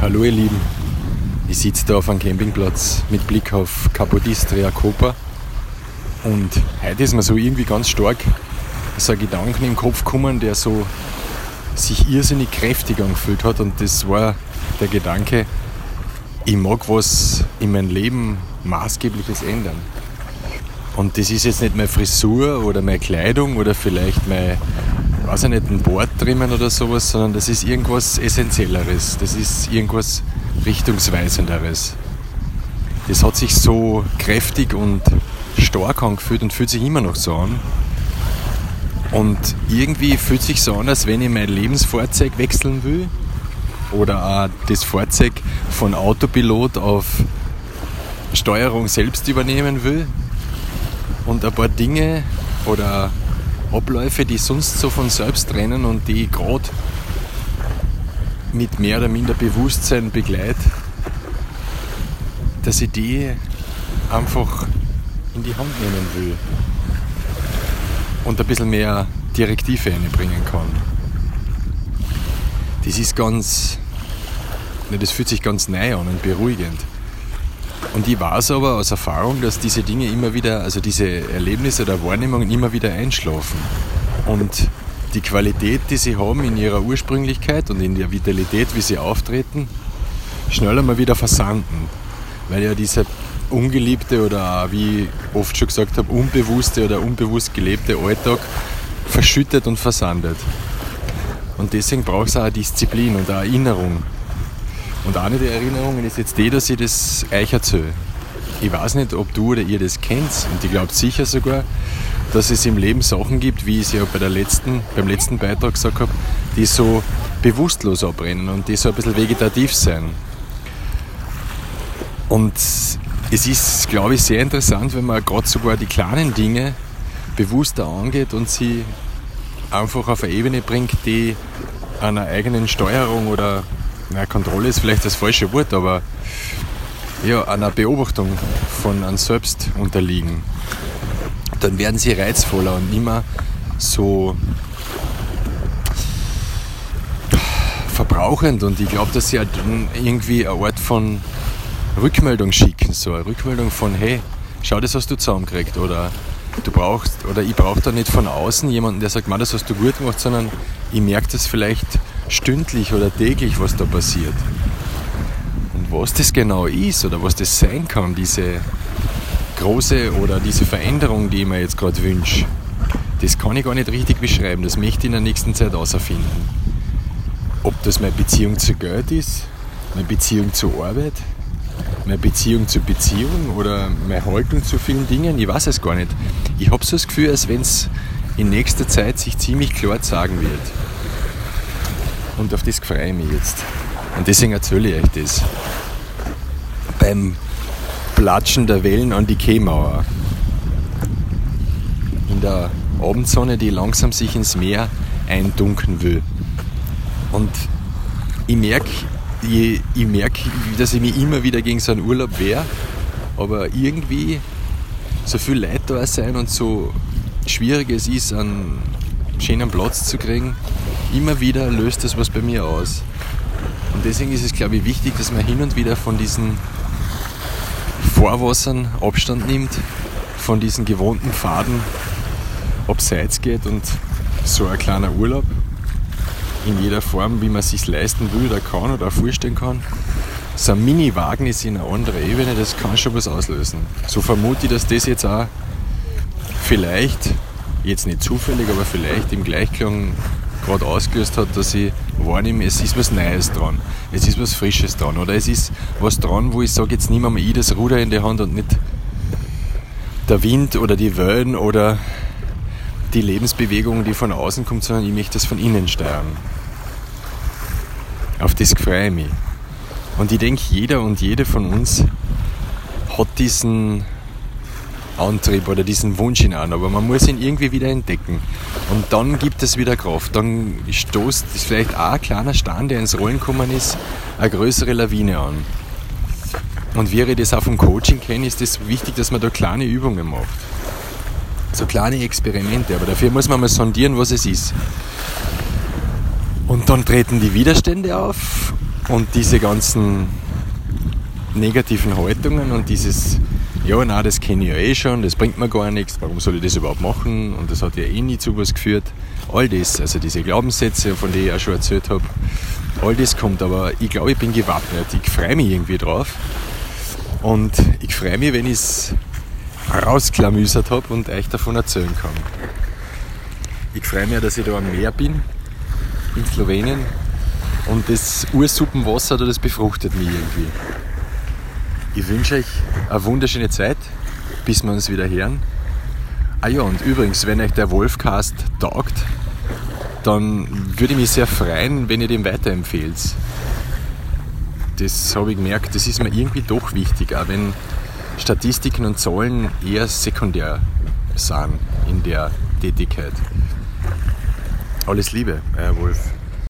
Hallo ihr Lieben, ich sitze da auf einem Campingplatz mit Blick auf Capodistria Copa und heute ist mir so irgendwie ganz stark so ein Gedanke im Kopf gekommen, der so sich irrsinnig kräftig angefühlt hat. Und das war der Gedanke, ich mag was in meinem Leben maßgebliches ändern. Und das ist jetzt nicht meine Frisur oder meine Kleidung oder vielleicht mein, weiß ich nicht, ein Bord trimmen oder sowas, sondern das ist irgendwas Essentielleres. Das ist irgendwas Richtungsweisenderes. Das hat sich so kräftig und stark angefühlt und fühlt sich immer noch so an. Und irgendwie fühlt sich so an, als wenn ich mein Lebensfahrzeug wechseln will oder auch das Fahrzeug von Autopilot auf Steuerung selbst übernehmen will und ein paar Dinge oder Abläufe, die sonst so von selbst rennen und die ich gerade mit mehr oder minder Bewusstsein begleite, dass ich die einfach in die Hand nehmen will und ein bisschen mehr Direktive einbringen kann. Das ist ganz, das fühlt sich ganz neu an und beruhigend. Und ich weiß aber aus Erfahrung, dass diese Dinge immer wieder, also diese Erlebnisse oder Wahrnehmungen immer wieder einschlafen. Und die Qualität, die sie haben in ihrer Ursprünglichkeit und in der Vitalität, wie sie auftreten, schneller mal wieder versanden. Weil ja dieser ungeliebte oder wie ich oft schon gesagt habe, unbewusste oder unbewusst gelebte Alltag verschüttet und versandet. Und deswegen braucht es auch Disziplin und eine Erinnerung und eine der Erinnerungen ist jetzt die, dass ich das euch erzähle. Ich weiß nicht, ob du oder ihr das kennt und ich glaube sicher sogar, dass es im Leben Sachen gibt, wie ich es ja bei der letzten, beim letzten Beitrag gesagt habe, die so bewusstlos abbrennen und die so ein bisschen vegetativ sein. Und es ist, glaube ich, sehr interessant, wenn man gerade sogar die kleinen Dinge bewusster angeht und sie einfach auf eine Ebene bringt, die einer eigenen Steuerung oder na, Kontrolle ist vielleicht das falsche Wort, aber ja, einer Beobachtung von einem selbst unterliegen, dann werden sie reizvoller und immer so verbrauchend. Und ich glaube, dass sie halt irgendwie eine Art von Rückmeldung schicken, so eine Rückmeldung von hey, schau, das hast du zusammengekriegt. Oder du brauchst oder ich brauche da nicht von außen jemanden, der sagt, man, das hast du gut gemacht, sondern ich merke das vielleicht stündlich oder täglich, was da passiert. Und was das genau ist oder was das sein kann, diese große oder diese Veränderung, die ich mir jetzt gerade wünsche, das kann ich gar nicht richtig beschreiben. Das möchte ich in der nächsten Zeit außerfinden. Ob das meine Beziehung zu Geld ist, meine Beziehung zur Arbeit, meine Beziehung zur Beziehung oder meine Haltung zu vielen Dingen, ich weiß es gar nicht. Ich habe so das Gefühl, als wenn es in nächster Zeit sich ziemlich klar sagen wird. Und auf das freue ich mich jetzt. Und deswegen erzähle ich euch das. Beim Platschen der Wellen an die Kehlmauer. In der Abendsonne, die langsam sich ins Meer eindunkeln will. Und ich merke, ich, merke, dass ich mich immer wieder gegen so einen Urlaub wehre, aber irgendwie so viel Leute da sein und so schwierig es ist, einen schönen Platz zu kriegen, immer wieder löst das was bei mir aus. Und deswegen ist es, glaube ich, wichtig, dass man hin und wieder von diesen Vorwassern Abstand nimmt, von diesen gewohnten Faden abseits geht und so ein kleiner Urlaub in jeder Form, wie man es sich leisten will oder kann oder vorstellen kann. So ein Mini-Wagen ist in eine andere Ebene, das kann schon was auslösen. So vermute ich, dass das jetzt auch vielleicht, jetzt nicht zufällig, aber vielleicht im Gleichklang gerade ausgelöst hat, dass ich wahrnehme, es ist was Neues dran, es ist was Frisches dran oder es ist was dran, wo ich sage, jetzt nehme ich das Ruder in die Hand und nicht der Wind oder die Wellen oder die Lebensbewegung, die von außen kommt, sondern ich möchte das von innen steuern. Auf das freue ich mich. Und ich denke, jeder und jede von uns hat diesen Antrieb oder diesen Wunsch hinein, aber man muss ihn irgendwie wieder entdecken. Und dann gibt es wieder Kraft. Dann stoßt vielleicht auch ein kleiner Stein, der ins Rollen gekommen ist, eine größere Lawine an. Und wie ich das auch vom Coaching kenne, ist es das wichtig, dass man da kleine Übungen macht. So kleine Experimente, aber dafür muss man mal sondieren, was es ist. Und dann treten die Widerstände auf Und diese ganzen negativen Haltungen und dieses, ja, na, das kenne ich ja eh schon, das bringt mir gar nichts, warum soll ich das überhaupt machen und das hat ja eh nie zu was geführt. All das, also diese Glaubenssätze, von denen ich auch schon erzählt habe, all das kommt, aber ich glaube, ich bin gewappnet. Ich freue mich irgendwie drauf. Und ich freue mich, wenn ich es rausklamüsert habe und euch davon erzählen kann. Ich freue mich, dass ich da am Meer bin, in Slowenien. Und das Ursuppenwasser, das befruchtet mich irgendwie. Ich wünsche euch eine wunderschöne Zeit, bis wir uns wieder hören. Ah ja, und übrigens, wenn euch der Wolfcast taugt, dann würde ich mich sehr freuen, wenn ihr den weiterempfehlt. Das habe ich gemerkt, das ist mir irgendwie doch wichtig, auch wenn Statistiken und Zahlen eher sekundär sind in der Tätigkeit. Alles Liebe, euer Wolf.